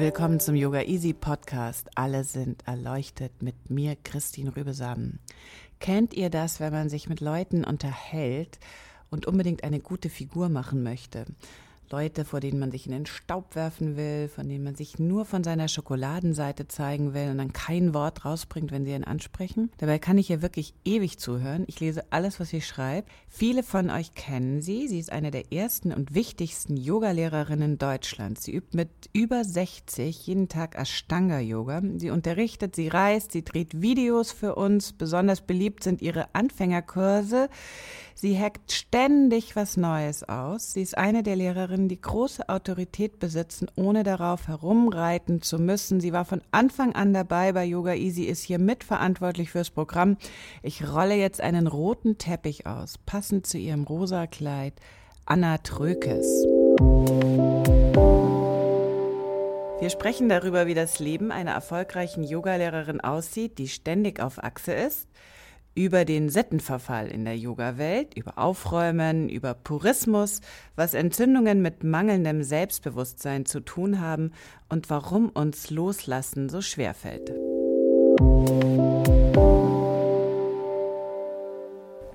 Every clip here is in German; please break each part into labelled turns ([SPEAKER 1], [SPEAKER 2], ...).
[SPEAKER 1] Willkommen zum Yoga Easy Podcast. Alle sind erleuchtet mit mir, Christine Rübesamen. Kennt ihr das, wenn man sich mit Leuten unterhält und unbedingt eine gute Figur machen möchte? Leute, vor denen man sich in den Staub werfen will, von denen man sich nur von seiner Schokoladenseite zeigen will und dann kein Wort rausbringt, wenn sie ihn ansprechen. Dabei kann ich ihr wirklich ewig zuhören. Ich lese alles, was sie schreibt. Viele von euch kennen sie. Sie ist eine der ersten und wichtigsten Yogalehrerinnen Deutschlands. Sie übt mit über 60 jeden Tag Ashtanga-Yoga. Sie unterrichtet, sie reist, sie dreht Videos für uns. Besonders beliebt sind ihre Anfängerkurse. Sie hackt ständig was Neues aus. Sie ist eine der Lehrerinnen, die große Autorität besitzen, ohne darauf herumreiten zu müssen. Sie war von Anfang an dabei bei Yoga Easy, ist hier mitverantwortlich fürs Programm. Ich rolle jetzt einen roten Teppich aus, passend zu ihrem rosa Kleid. Anna Trökes. Wir sprechen darüber, wie das Leben einer erfolgreichen Yogalehrerin aussieht, die ständig auf Achse ist über den Sittenverfall in der Yoga-Welt, über Aufräumen, über Purismus, was Entzündungen mit mangelndem Selbstbewusstsein zu tun haben und warum uns Loslassen so schwer fällt.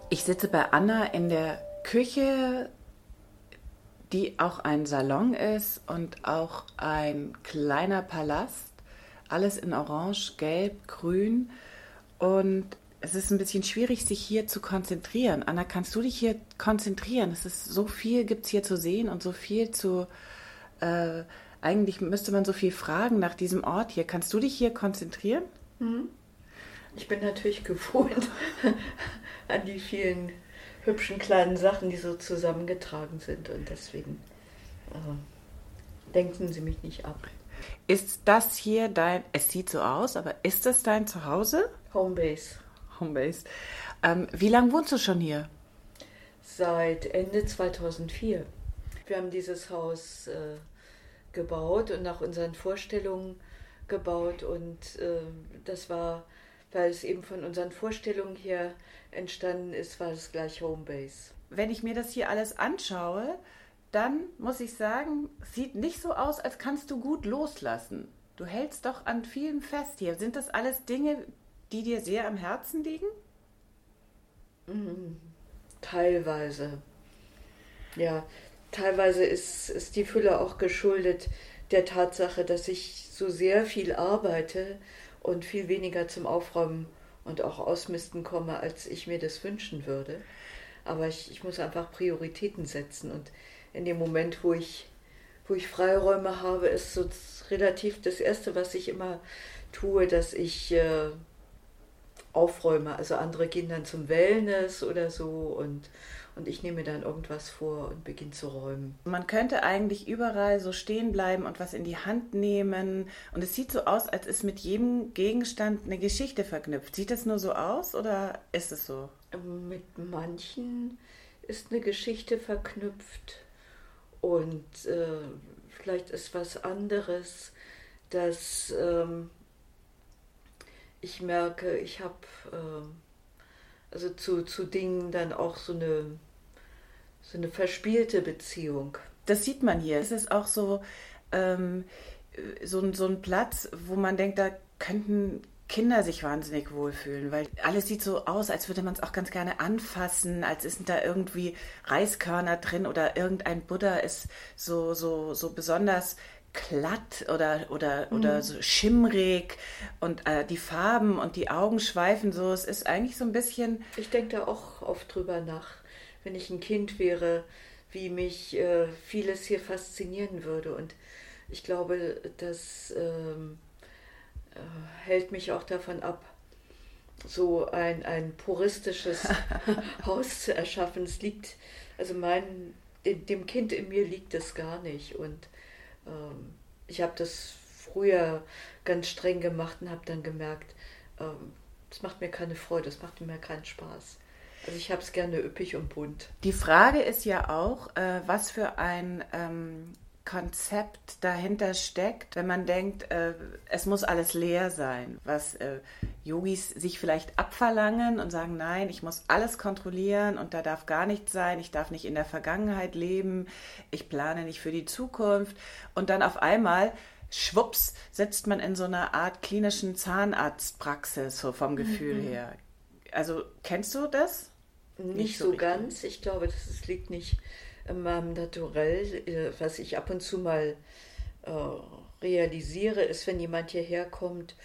[SPEAKER 1] Ich sitze bei Anna in der Küche, die auch ein Salon ist und auch ein kleiner Palast. Alles in Orange, Gelb, Grün. Und es ist ein bisschen schwierig, sich hier zu konzentrieren. Anna, kannst du dich hier konzentrieren? Es ist so viel gibt es hier zu sehen und so viel zu. Äh, eigentlich müsste man so viel fragen nach diesem Ort hier. Kannst du dich hier konzentrieren?
[SPEAKER 2] Mhm. Ich bin natürlich gewohnt an die vielen hübschen kleinen Sachen, die so zusammengetragen sind und deswegen äh, denken Sie mich nicht ab.
[SPEAKER 1] Ist das hier dein, es sieht so aus, aber ist das dein Zuhause?
[SPEAKER 2] Homebase.
[SPEAKER 1] Homebase. Ähm, wie lange wohnst du schon hier?
[SPEAKER 2] Seit Ende 2004. Wir haben dieses Haus äh, gebaut und nach unseren Vorstellungen gebaut und äh, das war, weil es eben von unseren Vorstellungen hier entstanden ist, war es gleich Homebase.
[SPEAKER 1] Wenn ich mir das hier alles anschaue, dann muss ich sagen, sieht nicht so aus, als kannst du gut loslassen. Du hältst doch an vielem fest hier. Sind das alles Dinge, die dir sehr am Herzen liegen?
[SPEAKER 2] Mhm. Teilweise. Ja, teilweise ist, ist die Fülle auch geschuldet der Tatsache, dass ich so sehr viel arbeite und viel weniger zum Aufräumen und auch Ausmisten komme, als ich mir das wünschen würde. Aber ich, ich muss einfach Prioritäten setzen und in dem Moment, wo ich, wo ich Freiräume habe, ist so relativ das Erste, was ich immer tue, dass ich äh, aufräume. Also andere gehen dann zum Wellness oder so und, und ich nehme dann irgendwas vor und beginne zu räumen.
[SPEAKER 1] Man könnte eigentlich überall so stehen bleiben und was in die Hand nehmen. Und es sieht so aus, als ist mit jedem Gegenstand eine Geschichte verknüpft. Sieht das nur so aus oder ist es so?
[SPEAKER 2] Mit manchen ist eine Geschichte verknüpft und äh, vielleicht ist was anderes, dass ähm, ich merke, ich habe äh, also zu, zu Dingen dann auch so eine, so eine verspielte Beziehung.
[SPEAKER 1] Das sieht man hier. Es ist auch so, ähm, so, so ein Platz, wo man denkt, da könnten Kinder sich wahnsinnig wohlfühlen, weil alles sieht so aus, als würde man es auch ganz gerne anfassen, als sind da irgendwie Reiskörner drin oder irgendein Buddha ist so, so, so besonders glatt oder, oder, mhm. oder so schimmrig und äh, die Farben und die Augen schweifen so. Es ist eigentlich so ein bisschen.
[SPEAKER 2] Ich denke da auch oft drüber nach, wenn ich ein Kind wäre, wie mich äh, vieles hier faszinieren würde. Und ich glaube, das ähm, äh, hält mich auch davon ab, so ein, ein puristisches Haus zu erschaffen. Es liegt, also mein, dem Kind in mir liegt es gar nicht. Und ähm, ich habe das früher ganz streng gemacht und habe dann gemerkt, ähm, es macht mir keine Freude, es macht mir keinen Spaß. Also ich habe es gerne üppig und bunt.
[SPEAKER 1] Die Frage ist ja auch, äh, was für ein ähm, Konzept dahinter steckt, wenn man denkt, äh, es muss alles leer sein, was äh, Yogis sich vielleicht abverlangen und sagen, nein, ich muss alles kontrollieren und da darf gar nichts sein, ich darf nicht in der Vergangenheit leben, ich plane nicht für die Zukunft und dann auf einmal schwupps sitzt man in so einer Art klinischen Zahnarztpraxis so vom Gefühl mhm. her. Also kennst du das?
[SPEAKER 2] Nicht, nicht so, so ganz. Ich glaube, das liegt nicht meinem Naturell, äh, was ich ab und zu mal äh, realisiere, ist, wenn jemand hierher kommt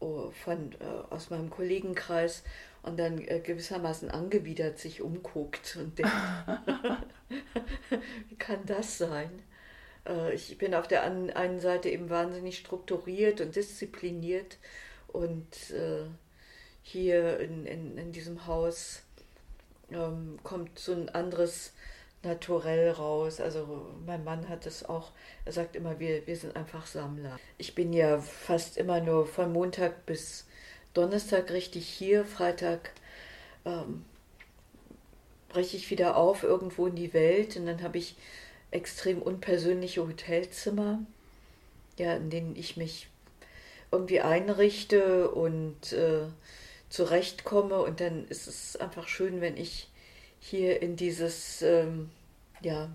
[SPEAKER 2] oh, von, äh, aus meinem Kollegenkreis und dann äh, gewissermaßen angewidert sich umguckt und denkt, wie kann das sein? Äh, ich bin auf der einen Seite eben wahnsinnig strukturiert und diszipliniert und äh, hier in, in, in diesem Haus ähm, kommt so ein anderes naturell raus. Also mein Mann hat es auch, er sagt immer, wir, wir sind einfach Sammler. Ich bin ja fast immer nur von Montag bis Donnerstag richtig hier, Freitag ähm, breche ich wieder auf irgendwo in die Welt und dann habe ich extrem unpersönliche Hotelzimmer, ja, in denen ich mich irgendwie einrichte und äh, zurechtkomme und dann ist es einfach schön, wenn ich hier in dieses, ähm, ja,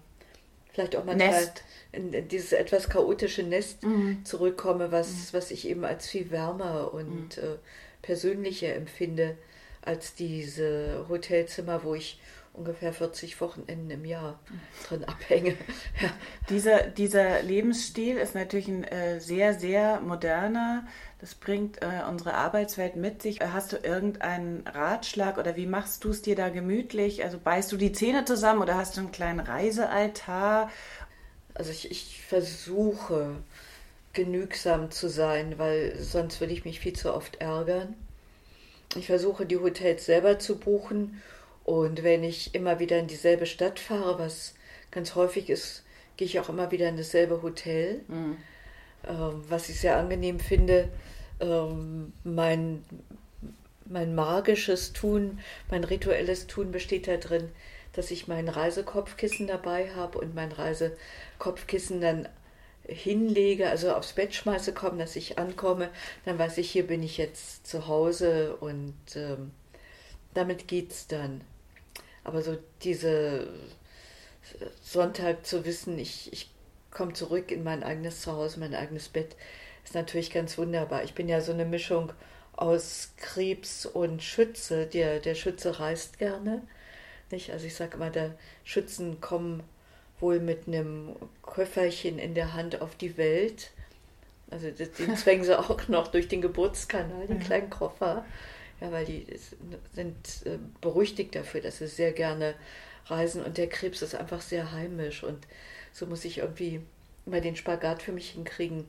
[SPEAKER 2] vielleicht auch manchmal Nest. In, dieses etwas chaotische Nest mhm. zurückkomme, was, mhm. was ich eben als viel wärmer und mhm. äh, persönlicher empfinde als diese Hotelzimmer, wo ich ungefähr 40 Wochenenden im Jahr drin abhänge.
[SPEAKER 1] ja. dieser, dieser Lebensstil ist natürlich ein äh, sehr, sehr moderner. Das bringt äh, unsere Arbeitswelt mit sich. Hast du irgendeinen Ratschlag oder wie machst du es dir da gemütlich? Also beißt du die Zähne zusammen oder hast du einen kleinen Reisealtar?
[SPEAKER 2] Also ich, ich versuche genügsam zu sein, weil sonst würde ich mich viel zu oft ärgern. Ich versuche die Hotels selber zu buchen und wenn ich immer wieder in dieselbe Stadt fahre, was ganz häufig ist, gehe ich auch immer wieder in dasselbe Hotel, mhm. ähm, was ich sehr angenehm finde. Ähm, mein, mein magisches Tun, mein rituelles Tun besteht darin, dass ich mein Reisekopfkissen dabei habe und mein Reisekopfkissen dann hinlege, also aufs Bett schmeiße, komme, dass ich ankomme, dann weiß ich, hier bin ich jetzt zu Hause und ähm, damit geht's dann. Aber so diese Sonntag zu wissen, ich, ich komme zurück in mein eigenes Zuhause, mein eigenes Bett, ist natürlich ganz wunderbar. Ich bin ja so eine Mischung aus Krebs und Schütze. Der, der Schütze reist gerne. Nicht? Also ich sage immer, der Schützen kommen wohl mit einem Köfferchen in der Hand auf die Welt. Also den zwängen sie auch noch durch den Geburtskanal, den kleinen Koffer. Ja, weil die sind äh, berüchtigt dafür, dass sie sehr gerne reisen und der Krebs ist einfach sehr heimisch und so muss ich irgendwie mal den Spagat für mich hinkriegen,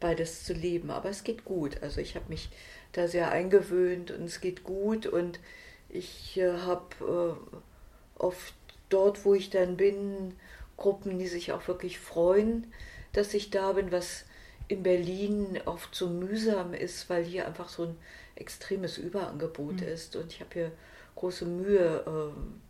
[SPEAKER 2] beides zu leben. Aber es geht gut. Also ich habe mich da sehr eingewöhnt und es geht gut und ich äh, habe äh, oft dort, wo ich dann bin, Gruppen, die sich auch wirklich freuen, dass ich da bin, was in Berlin oft so mühsam ist, weil hier einfach so ein extremes Überangebot mhm. ist und ich habe hier große Mühe. Ähm,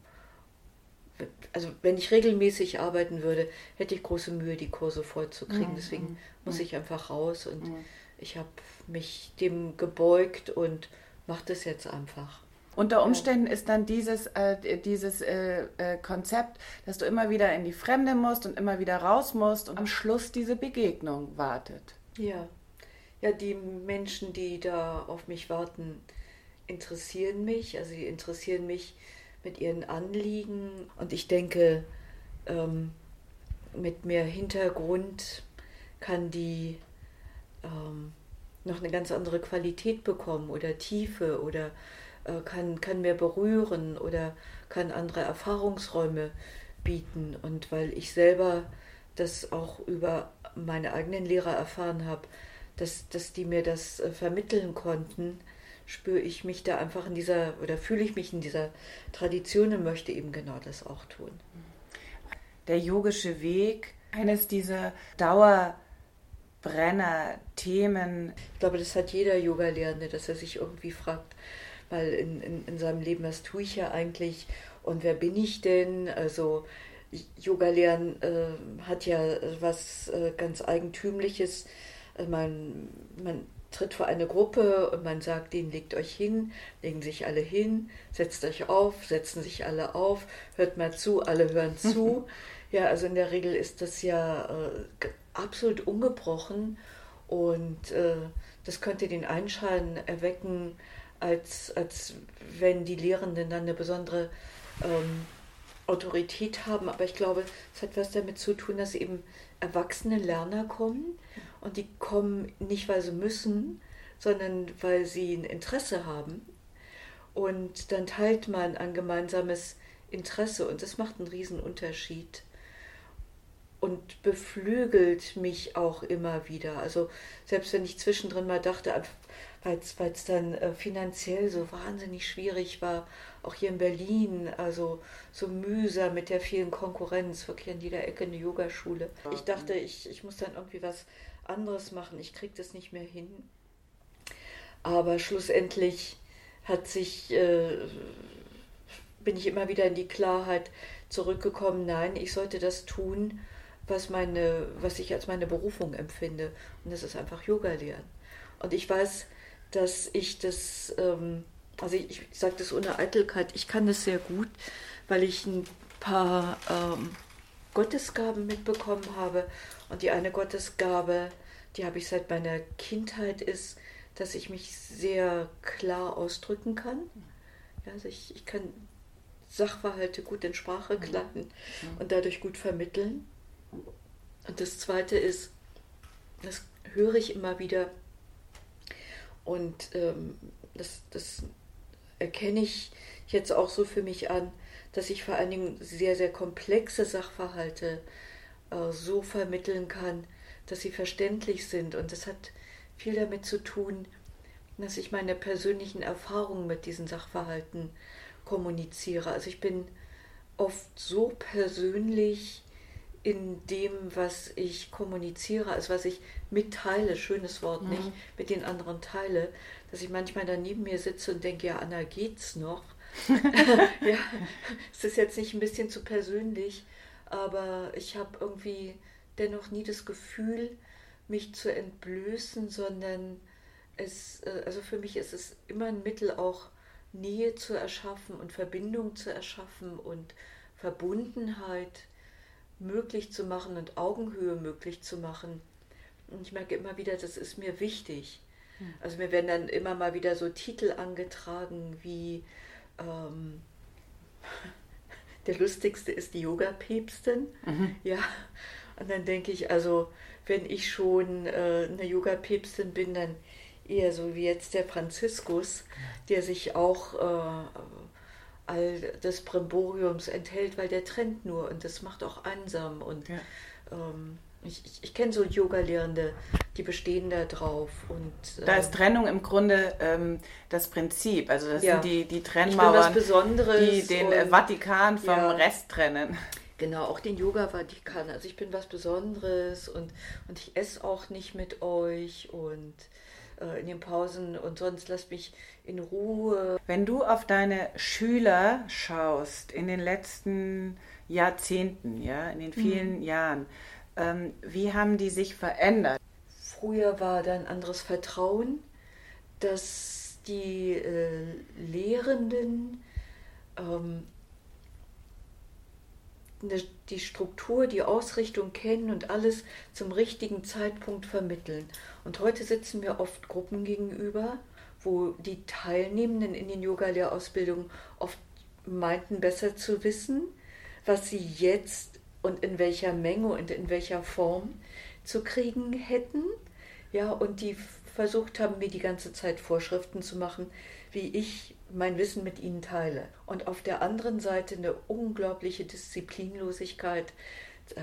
[SPEAKER 2] also wenn ich regelmäßig arbeiten würde, hätte ich große Mühe, die Kurse voll zu kriegen. Deswegen muss ich einfach raus und ich habe mich dem gebeugt und mache das jetzt einfach.
[SPEAKER 1] Unter Umständen ist dann dieses, äh, dieses äh, äh, Konzept, dass du immer wieder in die Fremde musst und immer wieder raus musst und am Schluss diese Begegnung wartet.
[SPEAKER 2] Ja ja, die Menschen, die da auf mich warten, interessieren mich. Also sie interessieren mich mit ihren Anliegen. Und ich denke, ähm, mit mehr Hintergrund kann die ähm, noch eine ganz andere Qualität bekommen oder Tiefe oder äh, kann, kann mehr berühren oder kann andere Erfahrungsräume bieten. Und weil ich selber das auch über meine eigenen Lehrer erfahren habe, dass, dass die mir das äh, vermitteln konnten, spüre ich mich da einfach in dieser, oder fühle ich mich in dieser Tradition und möchte eben genau das auch tun.
[SPEAKER 1] Der yogische Weg, eines dieser Dauerbrenner-Themen.
[SPEAKER 2] Ich glaube, das hat jeder Yoga-Lehrende, dass er sich irgendwie fragt, weil in, in, in seinem Leben, was tue ich ja eigentlich und wer bin ich denn? Also Yoga lernen äh, hat ja was äh, ganz Eigentümliches. Man, man tritt vor eine Gruppe und man sagt denen, legt euch hin, legen sich alle hin, setzt euch auf, setzen sich alle auf, hört mal zu, alle hören zu. ja, also in der Regel ist das ja äh, absolut ungebrochen und äh, das könnte den Einschein erwecken, als, als wenn die Lehrenden dann eine besondere ähm, Autorität haben. Aber ich glaube, es hat was damit zu tun, dass eben erwachsene Lerner kommen und die kommen nicht, weil sie müssen, sondern weil sie ein Interesse haben. Und dann teilt man ein gemeinsames Interesse und das macht einen riesen Unterschied und beflügelt mich auch immer wieder. Also selbst wenn ich zwischendrin mal dachte, weil es dann äh, finanziell so wahnsinnig schwierig war, auch hier in Berlin, also so mühsam mit der vielen Konkurrenz, wirklich an jeder Ecke eine Yogaschule. Ich dachte, ich, ich muss dann irgendwie was anderes machen, ich kriege das nicht mehr hin. Aber schlussendlich hat sich, äh, bin ich immer wieder in die Klarheit zurückgekommen, nein, ich sollte das tun, was, meine, was ich als meine Berufung empfinde. Und das ist einfach Yoga lernen. Und ich weiß, dass ich das, ähm, also ich, ich sage das ohne Eitelkeit, ich kann das sehr gut, weil ich ein paar ähm, Gottesgaben mitbekommen habe. Und die eine Gottesgabe, die habe ich seit meiner Kindheit, ist, dass ich mich sehr klar ausdrücken kann. Ja, also ich, ich kann Sachverhalte gut in Sprache mhm. kleiden mhm. und dadurch gut vermitteln. Und das Zweite ist, das höre ich immer wieder und ähm, das, das erkenne ich jetzt auch so für mich an, dass ich vor allen Dingen sehr, sehr komplexe Sachverhalte äh, so vermitteln kann, dass sie verständlich sind. Und das hat viel damit zu tun, dass ich meine persönlichen Erfahrungen mit diesen Sachverhalten kommuniziere. Also ich bin oft so persönlich in dem, was ich kommuniziere, also was ich mitteile, schönes Wort mhm. nicht, mit den anderen teile, dass ich manchmal da neben mir sitze und denke, ja, Anna, geht's noch? ja, es ist jetzt nicht ein bisschen zu persönlich, aber ich habe irgendwie dennoch nie das Gefühl, mich zu entblößen, sondern es, äh, also für mich ist es immer ein Mittel, auch Nähe zu erschaffen und Verbindung zu erschaffen und Verbundenheit möglich zu machen und Augenhöhe möglich zu machen. Und ich merke immer wieder, das ist mir wichtig. Hm. Also mir werden dann immer mal wieder so Titel angetragen wie ähm, der lustigste ist die Yoga-Päpstin. Mhm. Ja. Und dann denke ich, also wenn ich schon äh, eine Yoga-Päpstin bin, dann eher so wie jetzt der Franziskus, der sich auch äh, all des Brimboriums enthält, weil der trennt nur und das macht auch einsam. Und ja. ähm, ich, ich, ich kenne so Yoga-Lehrende, die bestehen da drauf. Und,
[SPEAKER 1] ähm, da ist Trennung im Grunde ähm, das Prinzip. Also das ja. sind die, die Trennmauern, die den und, Vatikan vom ja. Rest trennen.
[SPEAKER 2] Genau, auch den Yoga-Vatikan. Also ich bin was Besonderes und, und ich esse auch nicht mit euch und äh, in den Pausen und sonst lasst mich in Ruhe.
[SPEAKER 1] Wenn du auf deine Schüler schaust in den letzten Jahrzehnten, ja, in den vielen mhm. Jahren, ähm, wie haben die sich verändert?
[SPEAKER 2] Früher war da ein anderes Vertrauen, dass die äh, Lehrenden ähm, die Struktur, die Ausrichtung kennen und alles zum richtigen Zeitpunkt vermitteln. Und heute sitzen wir oft Gruppen gegenüber, wo die Teilnehmenden in den Yoga-Lehrausbildungen oft meinten, besser zu wissen, was sie jetzt und in welcher Menge und in welcher Form zu kriegen hätten. Ja, und die versucht haben, mir die ganze Zeit Vorschriften zu machen, wie ich mein Wissen mit ihnen teile. Und auf der anderen Seite eine unglaubliche Disziplinlosigkeit. Äh,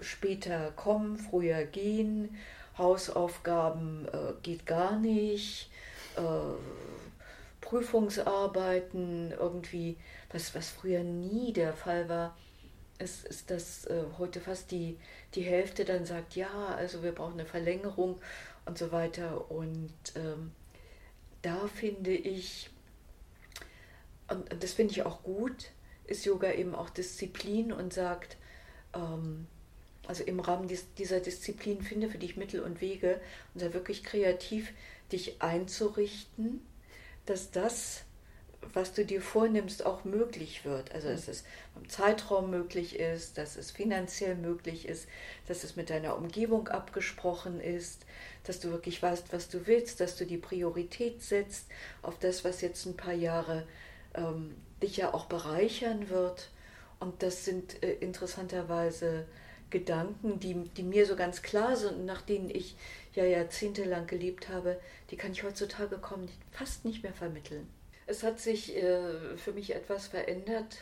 [SPEAKER 2] später kommen, früher gehen, Hausaufgaben äh, geht gar nicht. Äh, Prüfungsarbeiten irgendwie, was, was früher nie der Fall war, ist, ist dass äh, heute fast die, die Hälfte dann sagt, ja, also wir brauchen eine Verlängerung und so weiter. Und ähm, da finde ich, und das finde ich auch gut, ist Yoga eben auch Disziplin und sagt, ähm, also im Rahmen dies, dieser Disziplin finde für dich Mittel und Wege und sei wirklich kreativ, dich einzurichten, dass das, was du dir vornimmst, auch möglich wird. Also dass es im Zeitraum möglich ist, dass es finanziell möglich ist, dass es mit deiner Umgebung abgesprochen ist, dass du wirklich weißt, was du willst, dass du die Priorität setzt auf das, was jetzt ein paar Jahre ähm, dich ja auch bereichern wird. Und das sind äh, interessanterweise Gedanken, die, die mir so ganz klar sind und nach denen ich ja jahrzehntelang gelebt habe, die kann ich heutzutage kaum fast nicht mehr vermitteln. Es hat sich äh, für mich etwas verändert.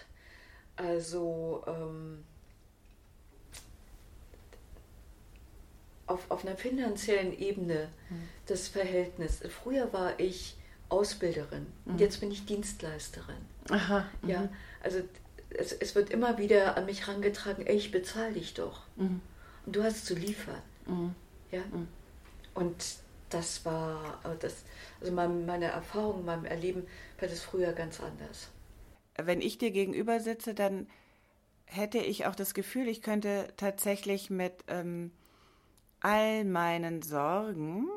[SPEAKER 2] Also ähm, auf, auf einer finanziellen Ebene mhm. das Verhältnis. Früher war ich Ausbilderin mhm. und jetzt bin ich Dienstleisterin. Aha. Mhm. Ja, also es, es, wird immer wieder an mich herangetragen, ey, ich bezahle dich doch. Mhm. Und du hast zu liefern. Mhm. Ja. Mhm. Und das war, äh, das, also meine Erfahrung, meinem Erleben war das früher ganz anders.
[SPEAKER 1] Wenn ich dir gegenüber sitze, dann hätte ich auch das Gefühl, ich könnte tatsächlich mit ähm, all meinen Sorgen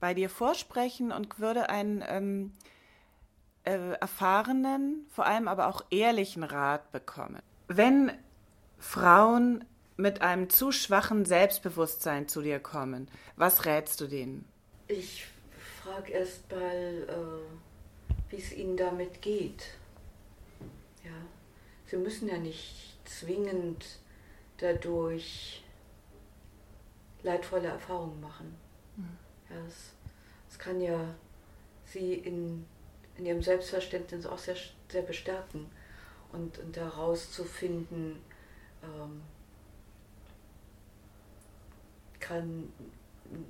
[SPEAKER 1] bei dir vorsprechen und würde einen ähm, äh, erfahrenen, vor allem aber auch ehrlichen Rat bekommen. Wenn Frauen mit einem zu schwachen Selbstbewusstsein zu dir kommen, was rätst du denen?
[SPEAKER 2] Ich frage erst mal, äh, wie es ihnen damit geht. Ja, sie müssen ja nicht zwingend dadurch leidvolle Erfahrungen machen. Mhm. Ja, es, es kann ja sie in in ihrem Selbstverständnis auch sehr, sehr bestärken und, und daraus zu finden, ähm, kann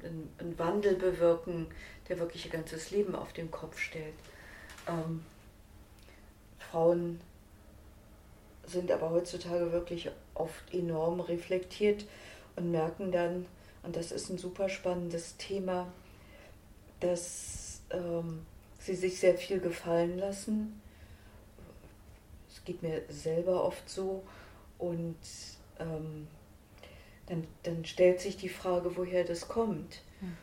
[SPEAKER 2] einen Wandel bewirken, der wirklich ihr ganzes Leben auf den Kopf stellt. Ähm, Frauen sind aber heutzutage wirklich oft enorm reflektiert und merken dann, und das ist ein super spannendes Thema, dass ähm, sie sich sehr viel gefallen lassen. Es geht mir selber oft so. Und ähm, dann, dann stellt sich die Frage, woher das kommt. Hm.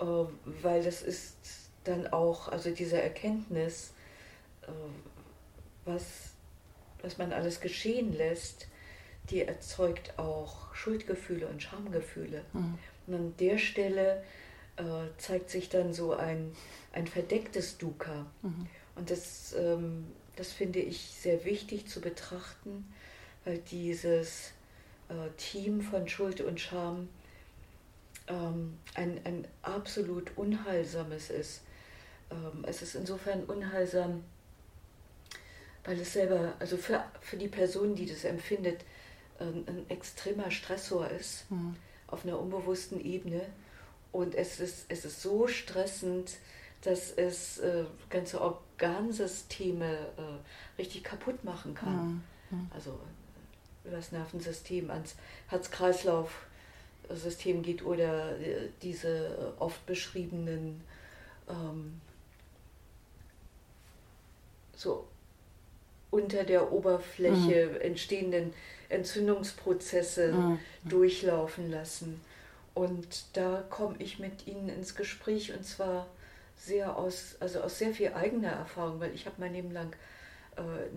[SPEAKER 2] Äh, weil das ist dann auch, also diese Erkenntnis, äh, was, was man alles geschehen lässt, die erzeugt auch Schuldgefühle und Schamgefühle. Hm. Und an der Stelle äh, zeigt sich dann so ein, ein verdecktes Dukkha. Mhm. Und das, ähm, das finde ich sehr wichtig zu betrachten, weil dieses Team von Schuld und Scham ähm, ein, ein absolut unheilsames ist. Ähm, es ist insofern unheilsam, weil es selber, also für, für die Person, die das empfindet, ein, ein extremer Stressor ist, mhm. auf einer unbewussten Ebene und es ist, es ist so stressend, dass es äh, ganze Organsysteme äh, richtig kaputt machen kann. Mhm. Also äh, das Nervensystem ans Herz-Kreislauf-System geht oder äh, diese oft beschriebenen ähm, so unter der Oberfläche mhm. entstehenden Entzündungsprozesse mhm. durchlaufen lassen. Und da komme ich mit ihnen ins Gespräch und zwar sehr aus, also aus sehr viel eigener Erfahrung, weil ich habe mein Leben lang äh,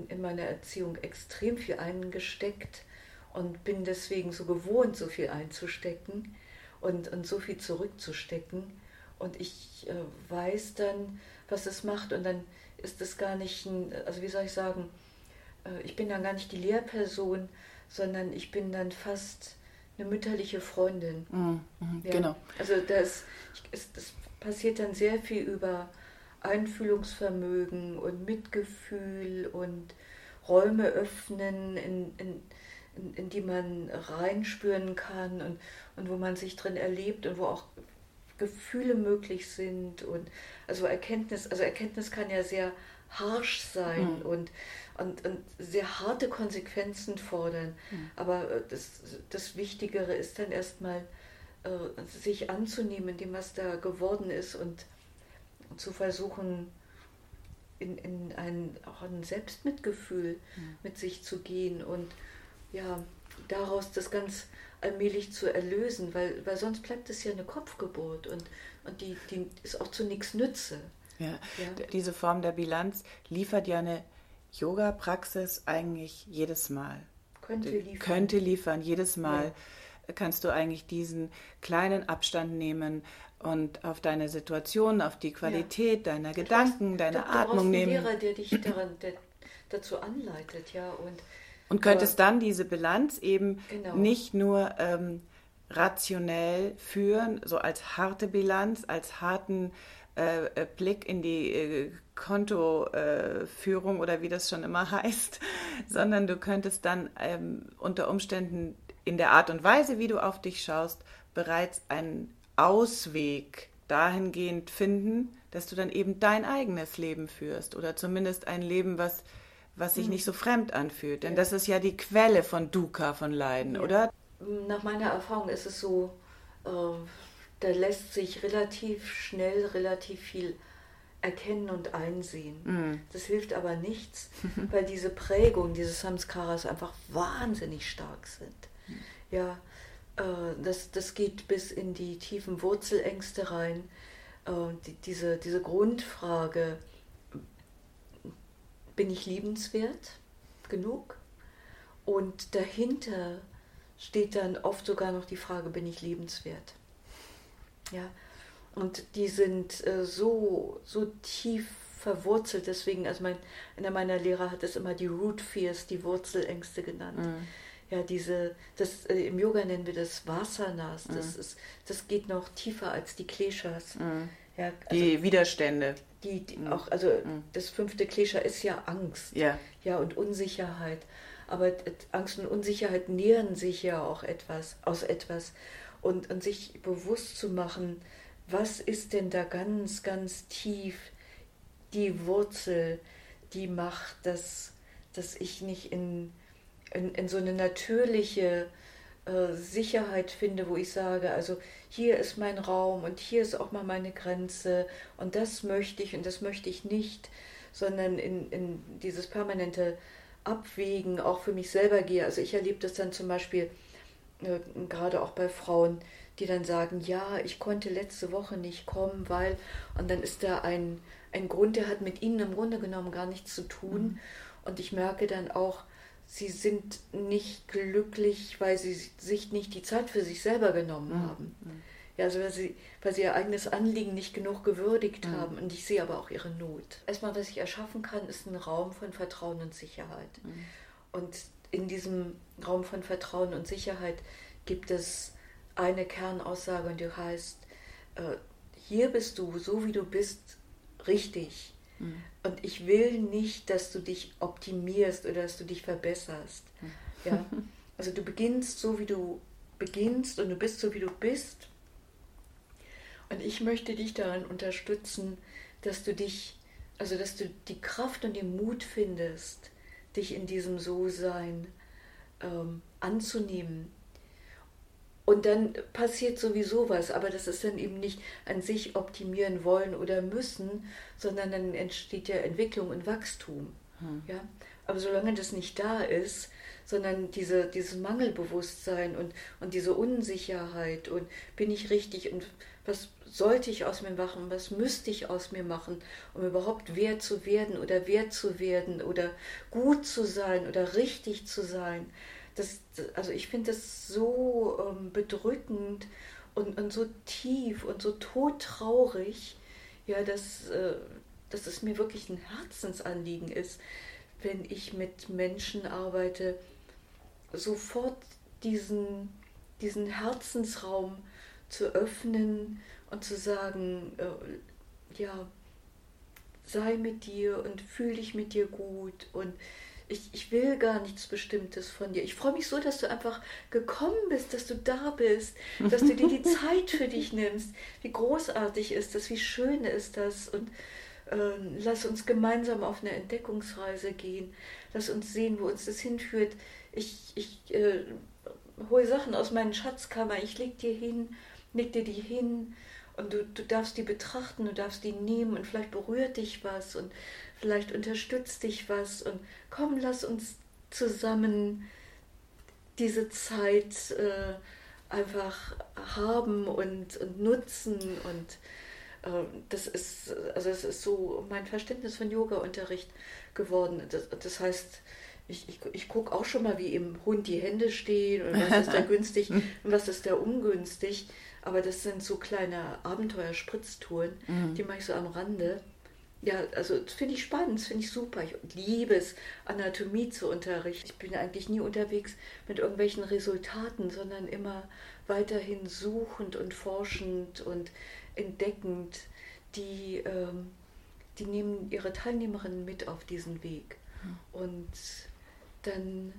[SPEAKER 2] in meiner Erziehung extrem viel eingesteckt und bin deswegen so gewohnt, so viel einzustecken und, und so viel zurückzustecken. Und ich äh, weiß dann, was es macht und dann ist es gar nicht, ein, also wie soll ich sagen, äh, ich bin dann gar nicht die Lehrperson, sondern ich bin dann fast eine mütterliche Freundin. Mhm, mhm, ja. Genau. Also das, das passiert dann sehr viel über Einfühlungsvermögen und Mitgefühl und Räume öffnen, in, in, in, in, die man reinspüren kann und, und wo man sich drin erlebt und wo auch Gefühle möglich sind und also Erkenntnis, also Erkenntnis kann ja sehr harsh sein mhm. und, und, und, sehr harte Konsequenzen fordern. Mhm. Aber äh, das, das Wichtigere ist dann erstmal äh, sich anzunehmen, dem was da geworden ist und zu versuchen, in, in ein, auch ein Selbstmitgefühl mhm. mit sich zu gehen und ja, daraus das ganz allmählich zu erlösen, weil, weil sonst bleibt es ja eine Kopfgeburt und, und die, die ist auch zu nichts Nütze.
[SPEAKER 1] Ja. ja. Diese Form der Bilanz liefert ja eine Yoga-Praxis eigentlich jedes Mal.
[SPEAKER 2] Könnte liefern.
[SPEAKER 1] Könnte liefern, jedes Mal. Ja. Kannst du eigentlich diesen kleinen Abstand nehmen und auf deine Situation, auf die Qualität ja. deiner Gedanken, hast, deine Atmung nehmen.
[SPEAKER 2] Lehrer, der dich daran, der dazu anleitet, ja. Und,
[SPEAKER 1] und könntest aber, dann diese Bilanz eben genau. nicht nur ähm, rationell führen, so als harte Bilanz, als harten äh, äh, Blick in die äh, Kontoführung oder wie das schon immer heißt, sondern du könntest dann ähm, unter Umständen in der Art und Weise, wie du auf dich schaust, bereits einen Ausweg dahingehend finden, dass du dann eben dein eigenes Leben führst oder zumindest ein Leben, was, was sich mhm. nicht so fremd anfühlt. Denn ja. das ist ja die Quelle von Dukkha, von Leiden, ja. oder?
[SPEAKER 2] Nach meiner Erfahrung ist es so, äh, da lässt sich relativ schnell relativ viel erkennen und einsehen. Mm. Das hilft aber nichts, weil diese Prägung, diese Samskaras einfach wahnsinnig stark sind. Mm. Ja, das, das geht bis in die tiefen Wurzelängste rein. Äh, die, diese, diese Grundfrage, bin ich liebenswert genug? Und dahinter steht dann oft sogar noch die Frage, bin ich lebenswert? Ja, und die sind äh, so, so tief verwurzelt. Deswegen, also mein, einer meiner Lehrer hat es immer die Root Fears, die Wurzelängste genannt. Mhm. Ja, diese, das, äh, im Yoga nennen wir das Vasanas. Das, mhm. ist, das geht noch tiefer als die Kleshas.
[SPEAKER 1] Mhm. Ja, also die Widerstände.
[SPEAKER 2] Die, die mhm. auch, also mhm. das fünfte Klesha ist ja Angst.
[SPEAKER 1] Ja.
[SPEAKER 2] Ja, und Unsicherheit. Aber Angst und Unsicherheit nähern sich ja auch etwas, aus etwas und, und sich bewusst zu machen, was ist denn da ganz, ganz tief die Wurzel, die macht, dass, dass ich nicht in, in, in so eine natürliche äh, Sicherheit finde, wo ich sage, also hier ist mein Raum und hier ist auch mal meine Grenze und das möchte ich und das möchte ich nicht, sondern in, in dieses permanente Abwägen auch für mich selber gehe. Also ich erlebe das dann zum Beispiel, äh, gerade auch bei Frauen, die dann sagen, ja, ich konnte letzte Woche nicht kommen, weil, und dann ist da ein, ein Grund, der hat mit ihnen im Grunde genommen gar nichts zu tun. Mhm. Und ich merke dann auch, sie sind nicht glücklich, weil sie sich nicht die Zeit für sich selber genommen mhm. haben. Mhm. Ja, also weil sie, weil sie ihr eigenes Anliegen nicht genug gewürdigt mhm. haben. Und ich sehe aber auch ihre Not. Erstmal, was ich erschaffen kann, ist ein Raum von Vertrauen und Sicherheit. Mhm. Und in diesem Raum von Vertrauen und Sicherheit gibt es eine Kernaussage und die heißt, äh, hier bist du, so wie du bist, richtig. Mhm. Und ich will nicht, dass du dich optimierst oder dass du dich verbesserst. Ja? Also du beginnst so, wie du beginnst und du bist so, wie du bist. Und ich möchte dich daran unterstützen, dass du dich, also dass du die Kraft und den Mut findest, dich in diesem So-Sein ähm, anzunehmen. Und dann passiert sowieso was, aber das ist dann eben nicht an sich optimieren wollen oder müssen, sondern dann entsteht ja Entwicklung und Wachstum. Hm. Ja? Aber solange das nicht da ist, sondern diese, dieses Mangelbewusstsein und, und diese Unsicherheit und bin ich richtig und was sollte ich aus mir machen, was müsste ich aus mir machen, um überhaupt wert zu werden oder wert zu werden oder gut zu sein oder richtig zu sein. Das, also ich finde das so ähm, bedrückend und, und so tief und so todtraurig, ja, dass, äh, dass es mir wirklich ein Herzensanliegen ist, wenn ich mit Menschen arbeite, sofort diesen, diesen Herzensraum zu öffnen und zu sagen, äh, ja, sei mit dir und fühl dich mit dir gut und ich, ich will gar nichts Bestimmtes von dir. Ich freue mich so, dass du einfach gekommen bist, dass du da bist, dass du dir die Zeit für dich nimmst. Wie großartig ist das, wie schön ist das. Und äh, lass uns gemeinsam auf eine Entdeckungsreise gehen. Lass uns sehen, wo uns das hinführt. Ich, ich äh, hole Sachen aus meinen Schatzkammer, ich leg dir hin, leg dir die hin und du, du darfst die betrachten, du darfst die nehmen und vielleicht berührt dich was und vielleicht unterstützt dich was und komm, lass uns zusammen diese Zeit äh, einfach haben und, und nutzen und äh, das ist, also es ist so mein Verständnis von Yoga-Unterricht geworden. Das, das heißt, ich, ich, ich gucke auch schon mal, wie im Hund die Hände stehen und was ist da günstig und was ist da ungünstig. Aber das sind so kleine Abenteuerspritztouren, mhm. die mache ich so am Rande. Ja, also das finde ich spannend, das finde ich super. Ich liebe es, Anatomie zu unterrichten. Ich bin eigentlich nie unterwegs mit irgendwelchen Resultaten, sondern immer weiterhin suchend und forschend und entdeckend. Die, ähm, die nehmen ihre Teilnehmerinnen mit auf diesen Weg. Mhm. Und dann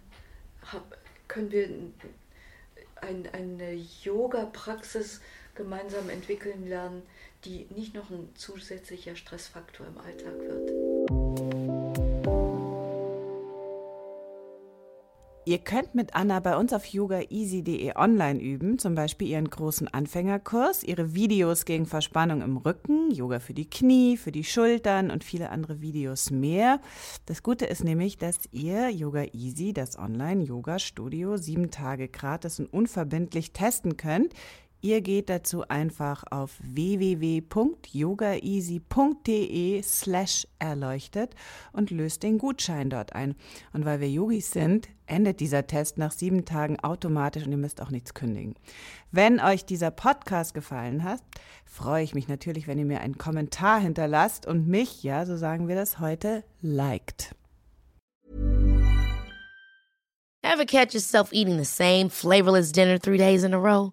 [SPEAKER 2] hab, können wir ein, eine Yoga-Praxis gemeinsam entwickeln lernen, die nicht noch ein zusätzlicher Stressfaktor im Alltag wird.
[SPEAKER 1] Ihr könnt mit Anna bei uns auf yogaeasy.de online üben, zum Beispiel ihren großen Anfängerkurs, ihre Videos gegen Verspannung im Rücken, Yoga für die Knie, für die Schultern und viele andere Videos mehr. Das Gute ist nämlich, dass ihr Yoga Easy, das Online-Yoga-Studio, sieben Tage gratis und unverbindlich testen könnt. Ihr geht dazu einfach auf www.yogaeasy.de slash erleuchtet und löst den Gutschein dort ein. Und weil wir Yogis sind, endet dieser Test nach sieben Tagen automatisch und ihr müsst auch nichts kündigen. Wenn euch dieser Podcast gefallen hat, freue ich mich natürlich, wenn ihr mir einen Kommentar hinterlasst und mich, ja, so sagen wir das heute, liked.
[SPEAKER 3] Ever catch yourself eating the same flavorless dinner three days in a row?